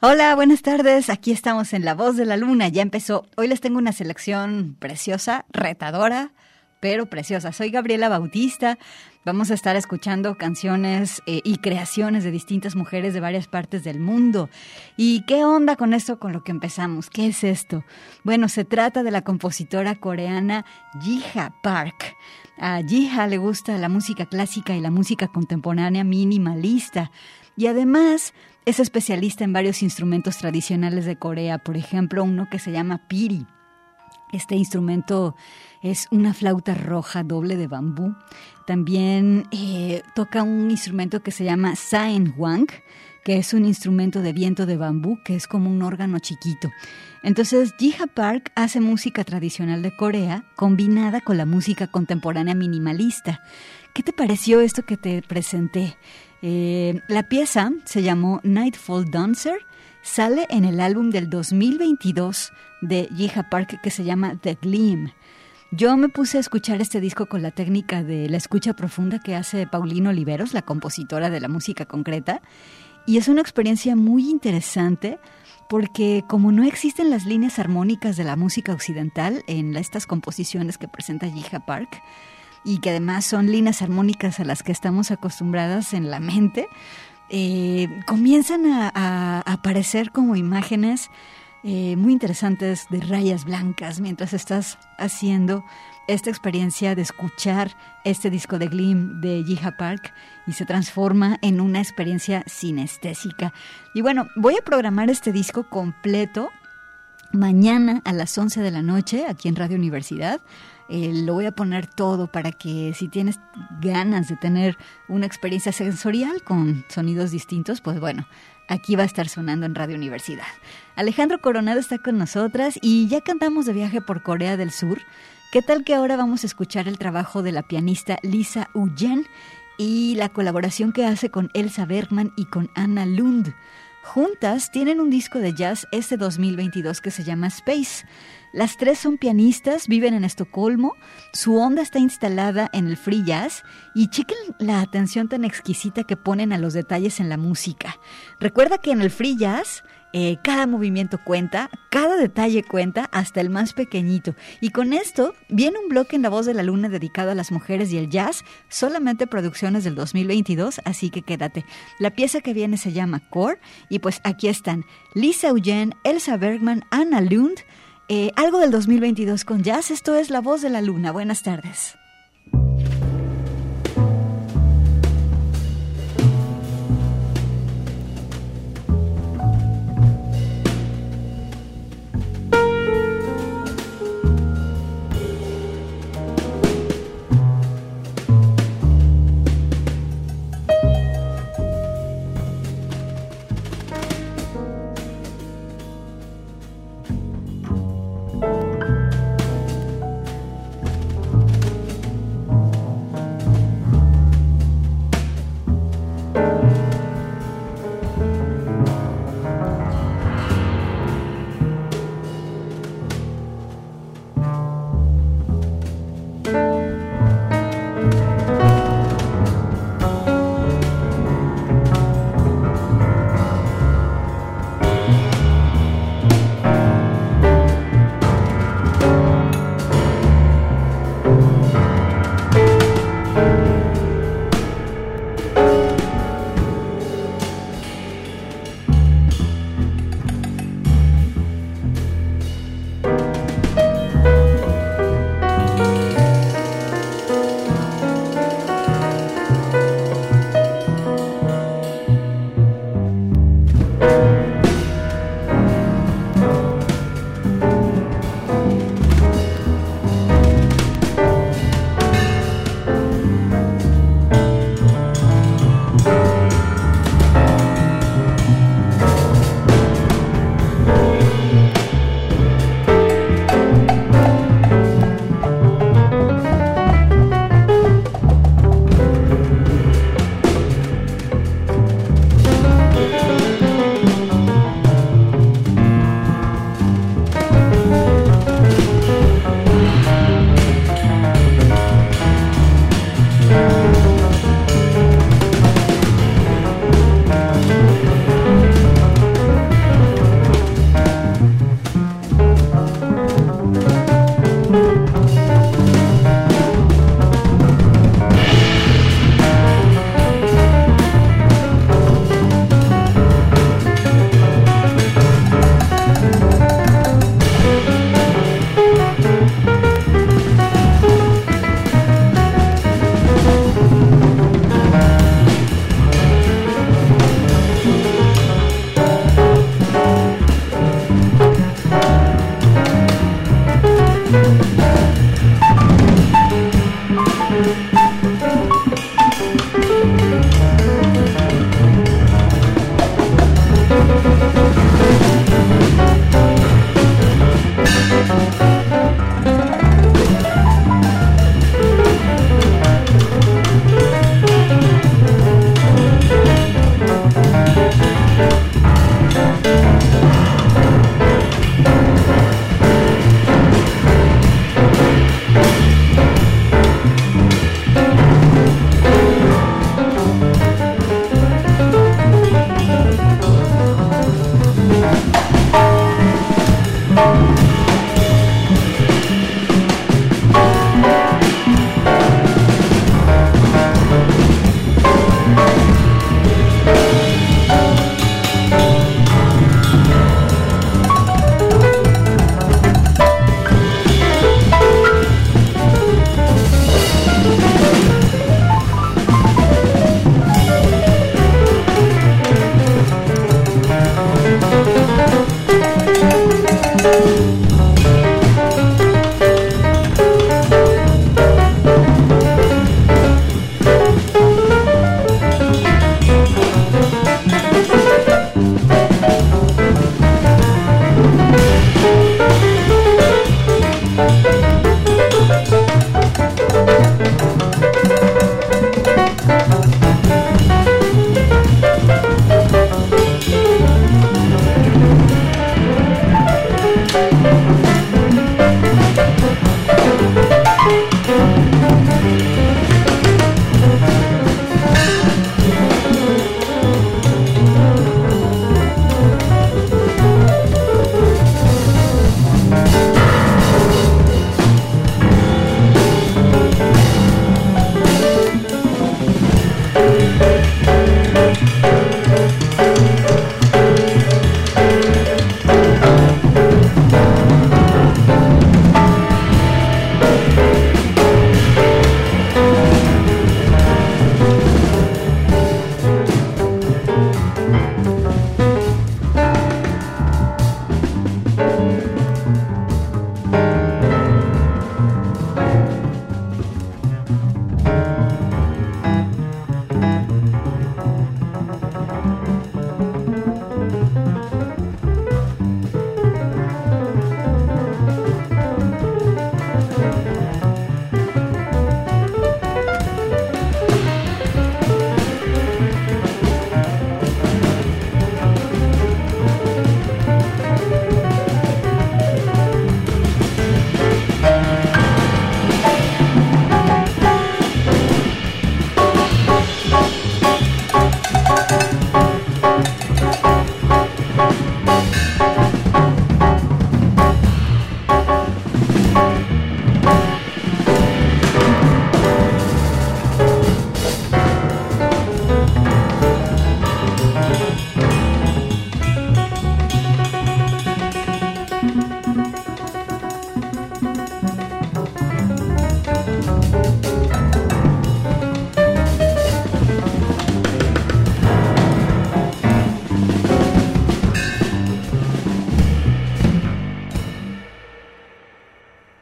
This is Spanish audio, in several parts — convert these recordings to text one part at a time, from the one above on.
Hola, buenas tardes. Aquí estamos en La Voz de la Luna. Ya empezó. Hoy les tengo una selección preciosa, retadora, pero preciosa. Soy Gabriela Bautista. Vamos a estar escuchando canciones eh, y creaciones de distintas mujeres de varias partes del mundo. ¿Y qué onda con esto, con lo que empezamos? ¿Qué es esto? Bueno, se trata de la compositora coreana Jiha Park. A Jiha le gusta la música clásica y la música contemporánea minimalista. Y además es especialista en varios instrumentos tradicionales de Corea, por ejemplo, uno que se llama piri. Este instrumento es una flauta roja doble de bambú. También eh, toca un instrumento que se llama Wang, que es un instrumento de viento de bambú, que es como un órgano chiquito. Entonces, Jiha Park hace música tradicional de Corea combinada con la música contemporánea minimalista. ¿Qué te pareció esto que te presenté? Eh, la pieza se llamó Nightfall Dancer, sale en el álbum del 2022 de Jiha Park que se llama The Gleam. Yo me puse a escuchar este disco con la técnica de la escucha profunda que hace Paulino Oliveros, la compositora de la música concreta, y es una experiencia muy interesante porque como no existen las líneas armónicas de la música occidental en estas composiciones que presenta Jiha Park, y que además son líneas armónicas a las que estamos acostumbradas en la mente, eh, comienzan a, aparecer como imágenes eh, muy interesantes de rayas blancas mientras estás haciendo esta experiencia de escuchar este disco de Glim de Jiha Park y se transforma en una experiencia sinestésica. Y bueno, voy a programar este disco completo mañana a las 11 de la noche aquí en Radio Universidad. Eh, lo voy a poner todo para que si tienes ganas de tener una experiencia sensorial con sonidos distintos, pues bueno, aquí va a estar sonando en Radio Universidad. Alejandro Coronado está con nosotras y ya cantamos de viaje por Corea del Sur. ¿Qué tal que ahora vamos a escuchar el trabajo de la pianista Lisa Uyen y la colaboración que hace con Elsa Bergman y con Anna Lund? Juntas tienen un disco de jazz este 2022 que se llama Space. Las tres son pianistas, viven en Estocolmo, su onda está instalada en el free jazz y chequen la atención tan exquisita que ponen a los detalles en la música. Recuerda que en el free jazz eh, cada movimiento cuenta, cada detalle cuenta, hasta el más pequeñito. Y con esto viene un bloque en La Voz de la Luna dedicado a las mujeres y el jazz, solamente producciones del 2022, así que quédate. La pieza que viene se llama Core y pues aquí están Lisa Eugene, Elsa Bergman, Anna Lund, eh, algo del 2022 con jazz. Esto es La Voz de la Luna. Buenas tardes.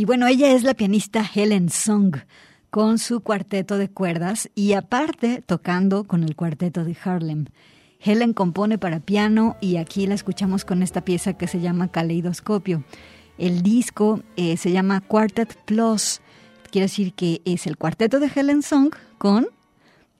Y bueno, ella es la pianista Helen Song con su cuarteto de cuerdas y aparte tocando con el cuarteto de Harlem. Helen compone para piano y aquí la escuchamos con esta pieza que se llama Caleidoscopio. El disco eh, se llama Quartet Plus, quiere decir que es el cuarteto de Helen Song con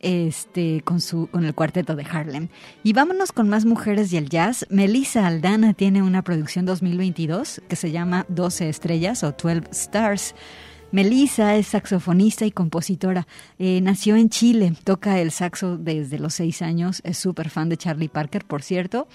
este, con, su, con el cuarteto de Harlem. Y vámonos con más mujeres y el jazz. Melissa Aldana tiene una producción 2022 que se llama 12 estrellas o 12 stars. Melissa es saxofonista y compositora. Eh, nació en Chile, toca el saxo desde los seis años, es súper fan de Charlie Parker, por cierto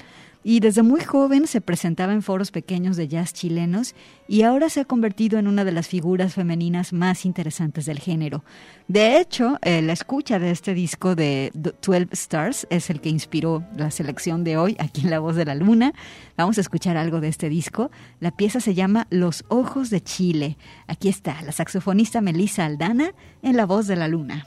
y desde muy joven se presentaba en foros pequeños de jazz chilenos y ahora se ha convertido en una de las figuras femeninas más interesantes del género. De hecho, eh, la escucha de este disco de 12 Stars es el que inspiró la selección de hoy aquí en La Voz de la Luna. Vamos a escuchar algo de este disco. La pieza se llama Los Ojos de Chile. Aquí está la saxofonista Melissa Aldana en La Voz de la Luna.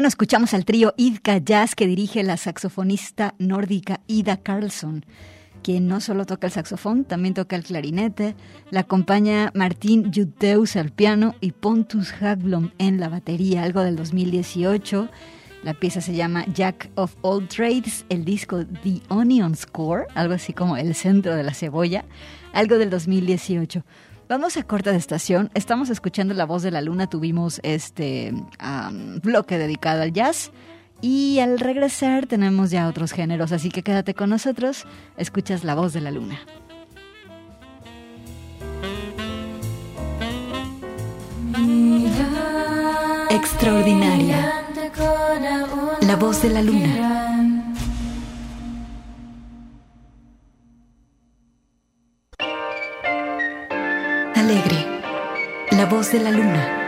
Bueno, escuchamos al trío Idka Jazz que dirige la saxofonista nórdica Ida Carlson, quien no solo toca el saxofón, también toca el clarinete. La acompaña Martín Juteus al piano y Pontus Hagblom en la batería, algo del 2018. La pieza se llama Jack of All Trades, el disco The Onion Score, algo así como el centro de la cebolla, algo del 2018. Vamos a corta de estación. Estamos escuchando La Voz de la Luna. Tuvimos este bloque dedicado al jazz. Y al regresar tenemos ya otros géneros. Así que quédate con nosotros. Escuchas La Voz de la Luna. Extraordinaria. La voz de la luna. La voz de la luna.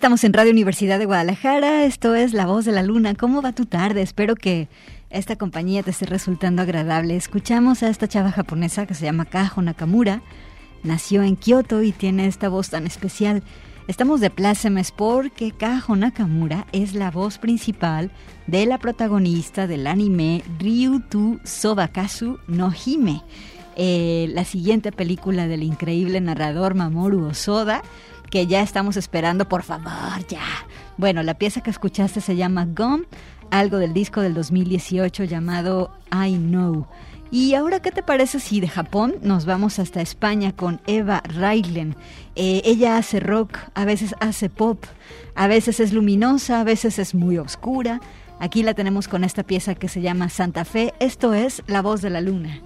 Estamos en Radio Universidad de Guadalajara. Esto es La Voz de la Luna. ¿Cómo va tu tarde? Espero que esta compañía te esté resultando agradable. Escuchamos a esta chava japonesa que se llama Kajo Nakamura. Nació en Kioto y tiene esta voz tan especial. Estamos de plácemes porque Kajo Nakamura es la voz principal de la protagonista del anime Ryutu Sobakasu no Hime, eh, la siguiente película del increíble narrador Mamoru Osoda, que ya estamos esperando, por favor, ya. Bueno, la pieza que escuchaste se llama Gum, algo del disco del 2018 llamado I Know. Y ahora, ¿qué te parece si de Japón nos vamos hasta España con Eva Raiglen? Eh, ella hace rock, a veces hace pop, a veces es luminosa, a veces es muy oscura. Aquí la tenemos con esta pieza que se llama Santa Fe. Esto es La Voz de la Luna.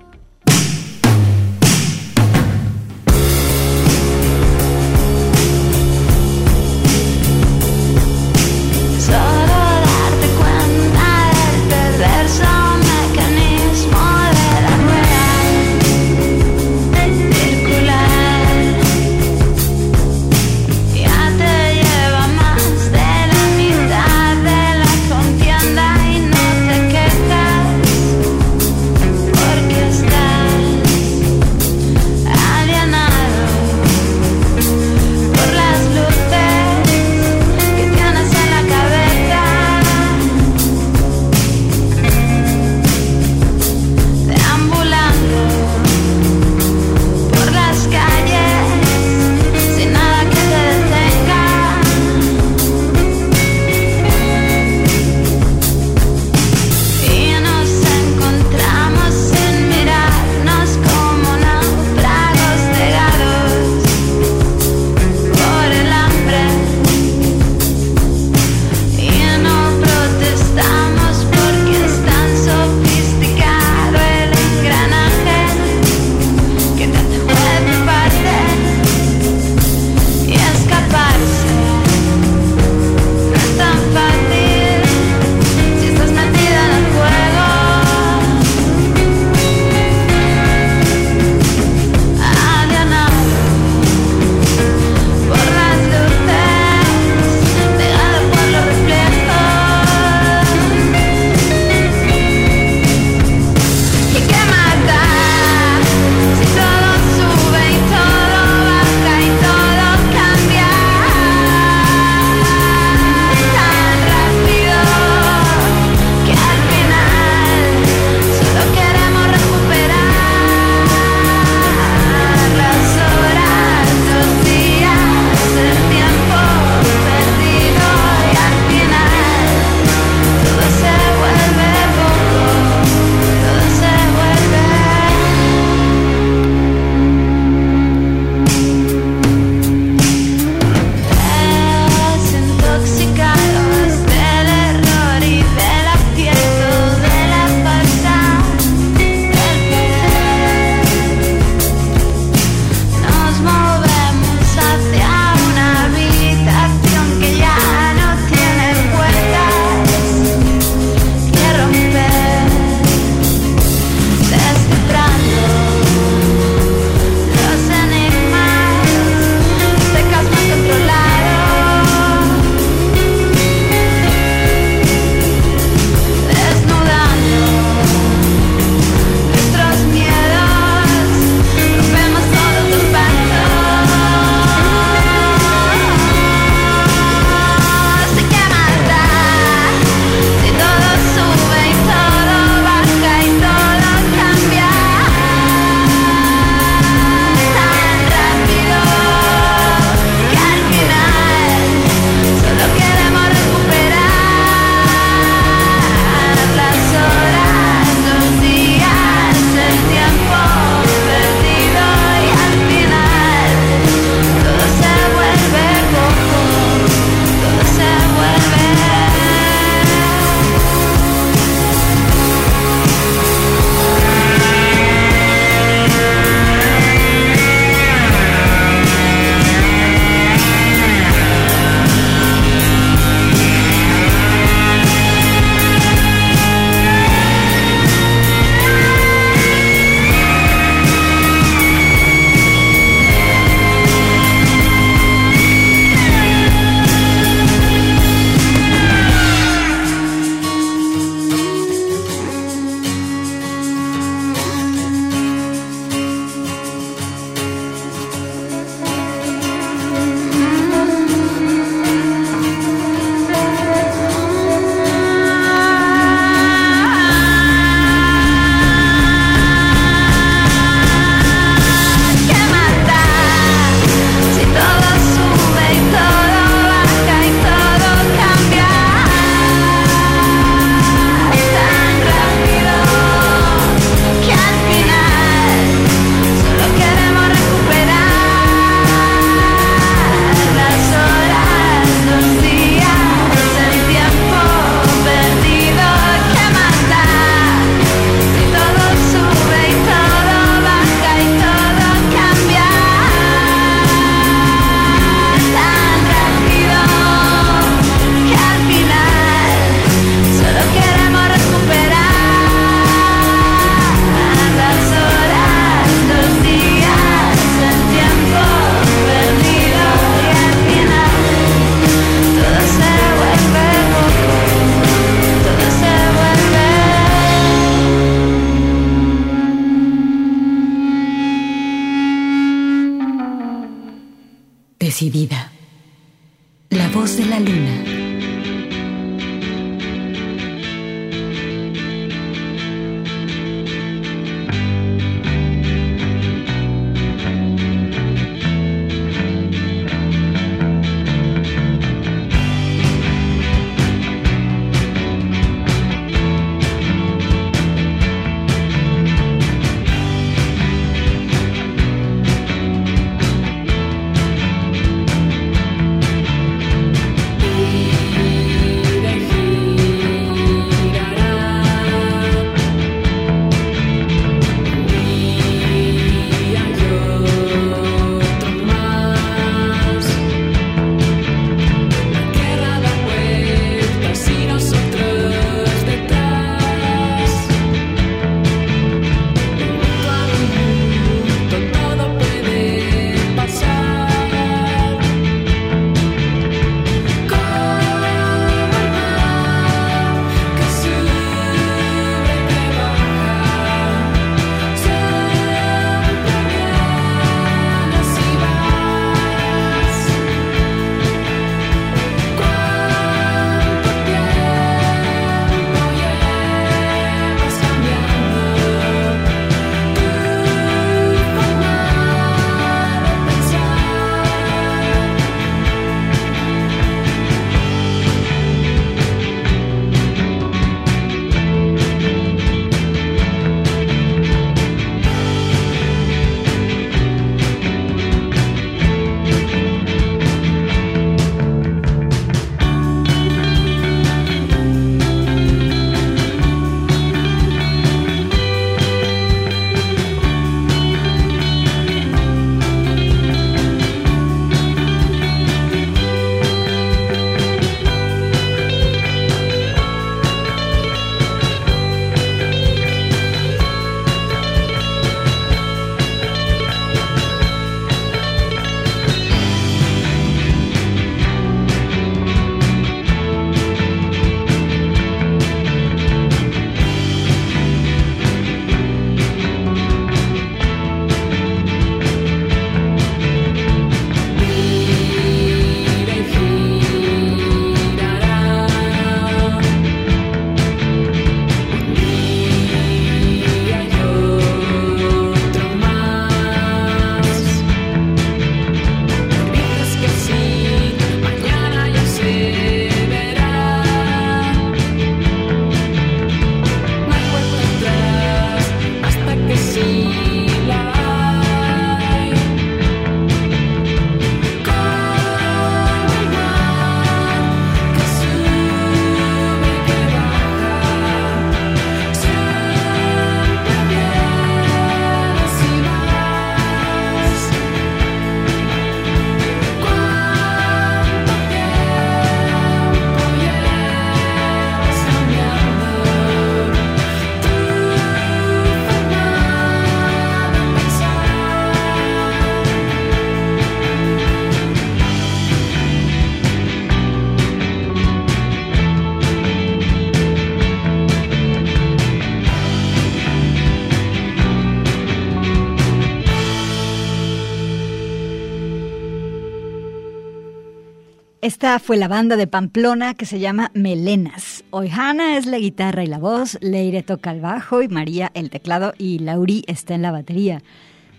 Esta fue la banda de Pamplona que se llama Melenas. Hoy Hanna es la guitarra y la voz, Leire toca el bajo y María el teclado y Lauri está en la batería.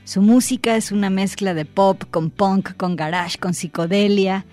Su música es una mezcla de pop con punk, con garage, con psicodelia.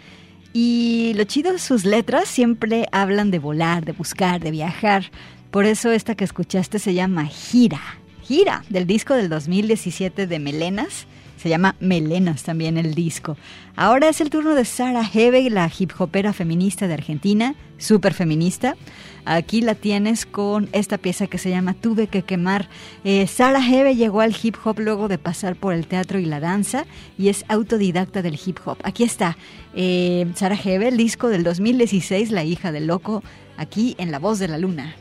Y lo chido sus letras siempre hablan de volar, de buscar, de viajar. Por eso esta que escuchaste se llama Gira. Gira, del disco del 2017 de Melenas. Se llama Melenas también el disco. Ahora es el turno de Sara Hebe, la hip hopera feminista de Argentina, súper feminista. Aquí la tienes con esta pieza que se llama Tuve que quemar. Eh, Sara Hebe llegó al hip hop luego de pasar por el teatro y la danza y es autodidacta del hip hop. Aquí está eh, Sara Hebe, el disco del 2016, La hija del loco, aquí en La Voz de la Luna.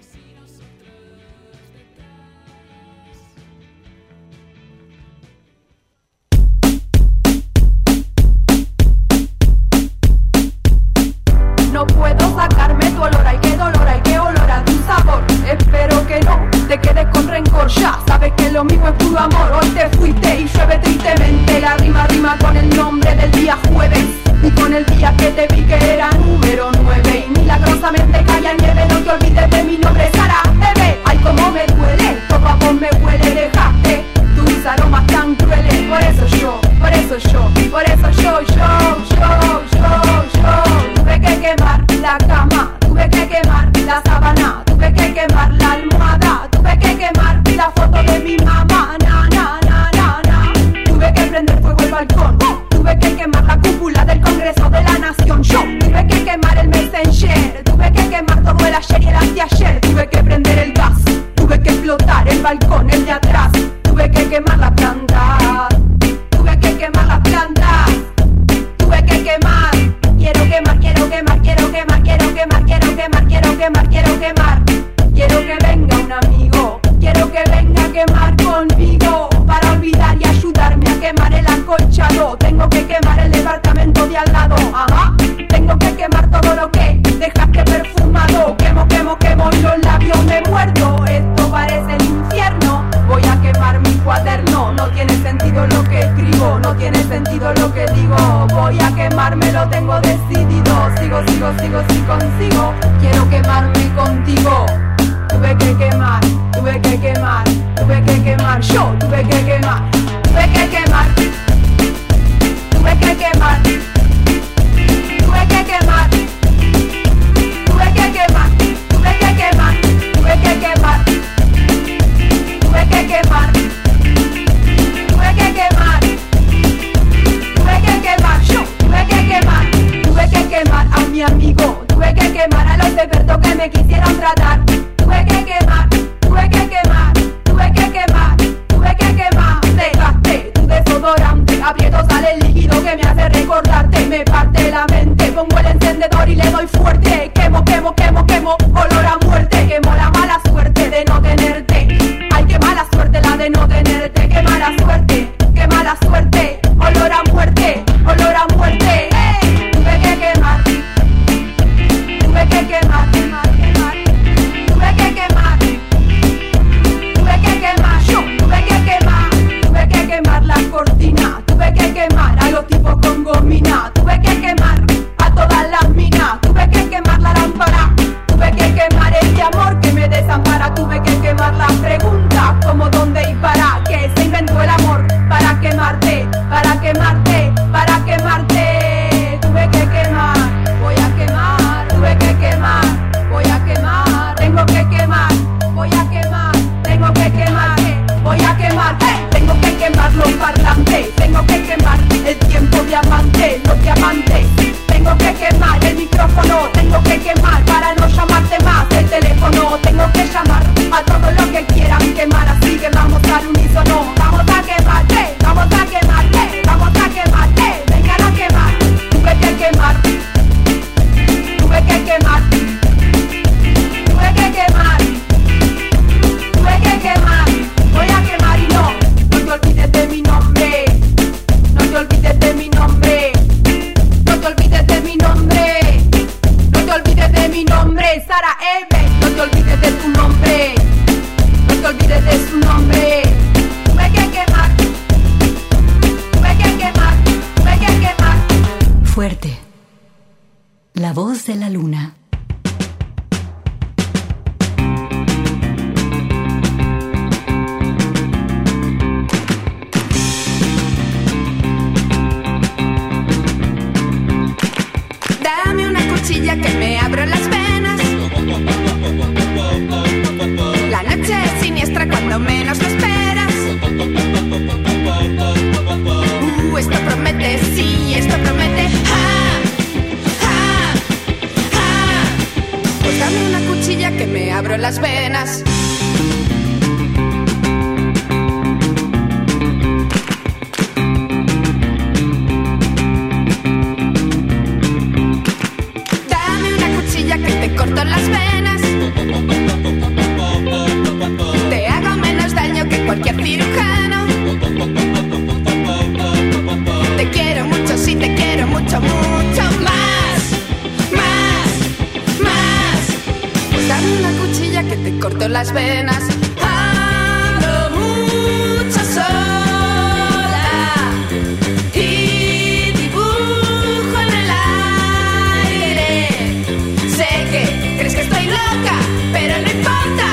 Tengo que las venas. Hablo mucho sola y dibujo en el aire. Sé que crees que estoy loca, pero no importa.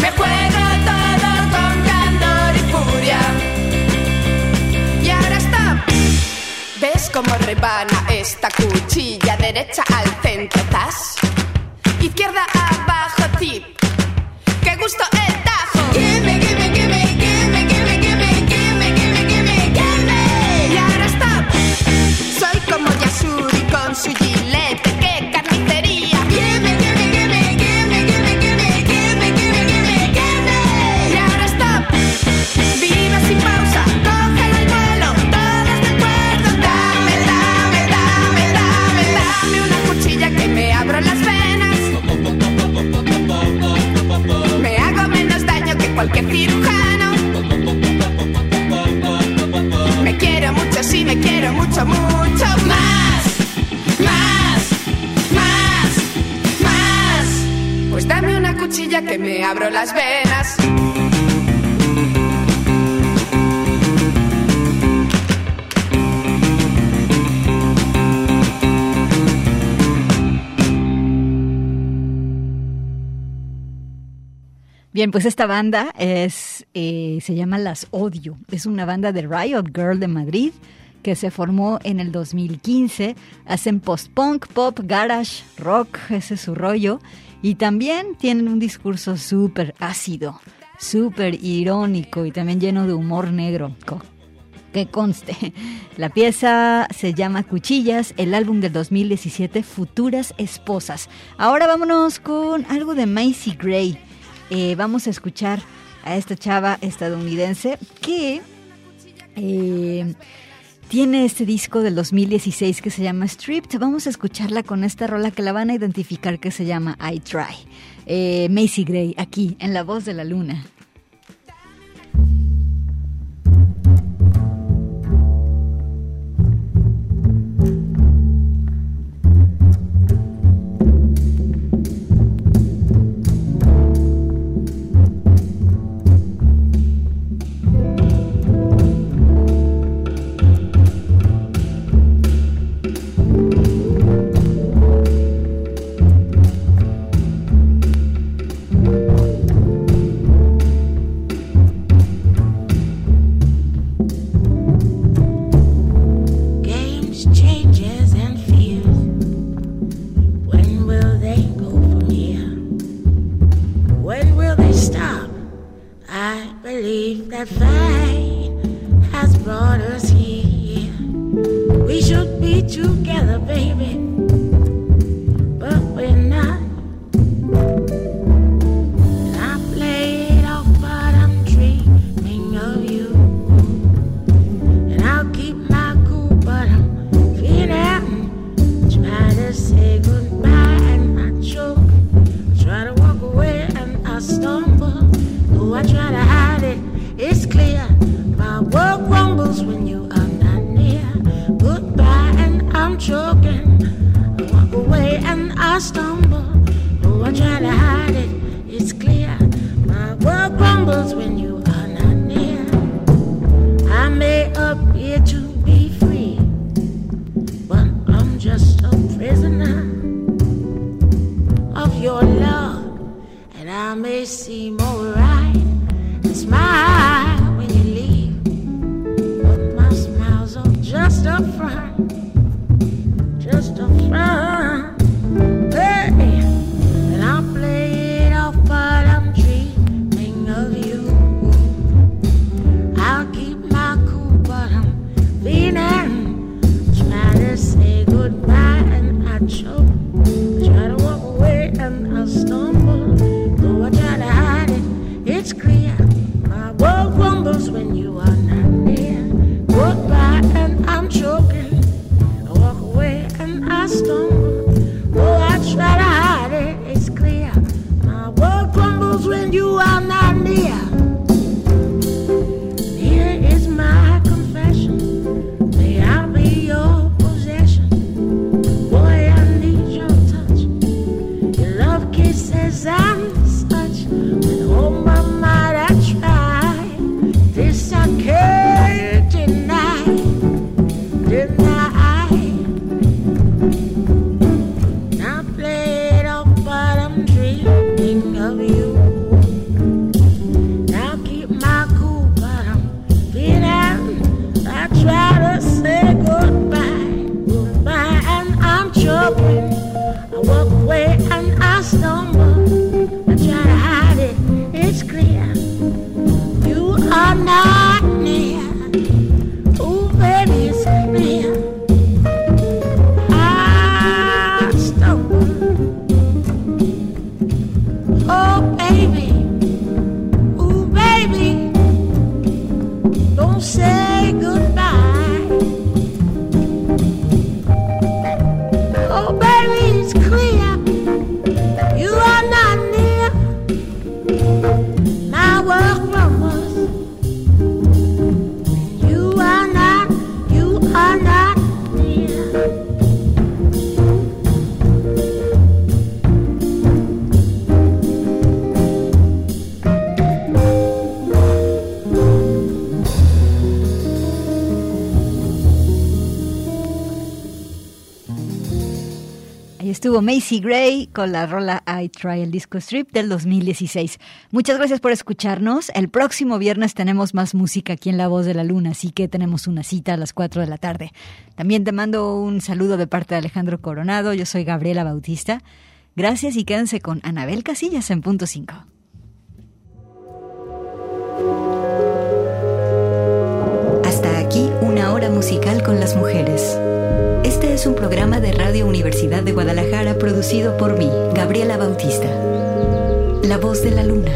Me juego todo con candor y furia. Y ahora está. ¿Ves cómo rebana esta cuchilla? Derecha al me abro las venas. Bien, pues esta banda es, eh, se llama Las Odio. Es una banda de Riot Girl de Madrid que se formó en el 2015. Hacen post-punk, pop, garage, rock, ese es su rollo. Y también tienen un discurso súper ácido, súper irónico y también lleno de humor negro. Que conste. La pieza se llama Cuchillas, el álbum del 2017, Futuras Esposas. Ahora vámonos con algo de Macy Gray. Eh, vamos a escuchar a esta chava estadounidense que eh, tiene este disco del 2016 que se llama Stripped. Vamos a escucharla con esta rola que la van a identificar que se llama I Try. Eh, Macy Gray, aquí, en La Voz de la Luna. action. estuvo Macy Gray con la rola I Try el Disco Strip del 2016. Muchas gracias por escucharnos. El próximo viernes tenemos más música aquí en La Voz de la Luna, así que tenemos una cita a las 4 de la tarde. También te mando un saludo de parte de Alejandro Coronado. Yo soy Gabriela Bautista. Gracias y quédense con Anabel Casillas en punto 5. Hasta aquí una hora musical con las mujeres. Este es un programa de Radio Universidad de Guadalajara producido por mí, Gabriela Bautista. La voz de la luna.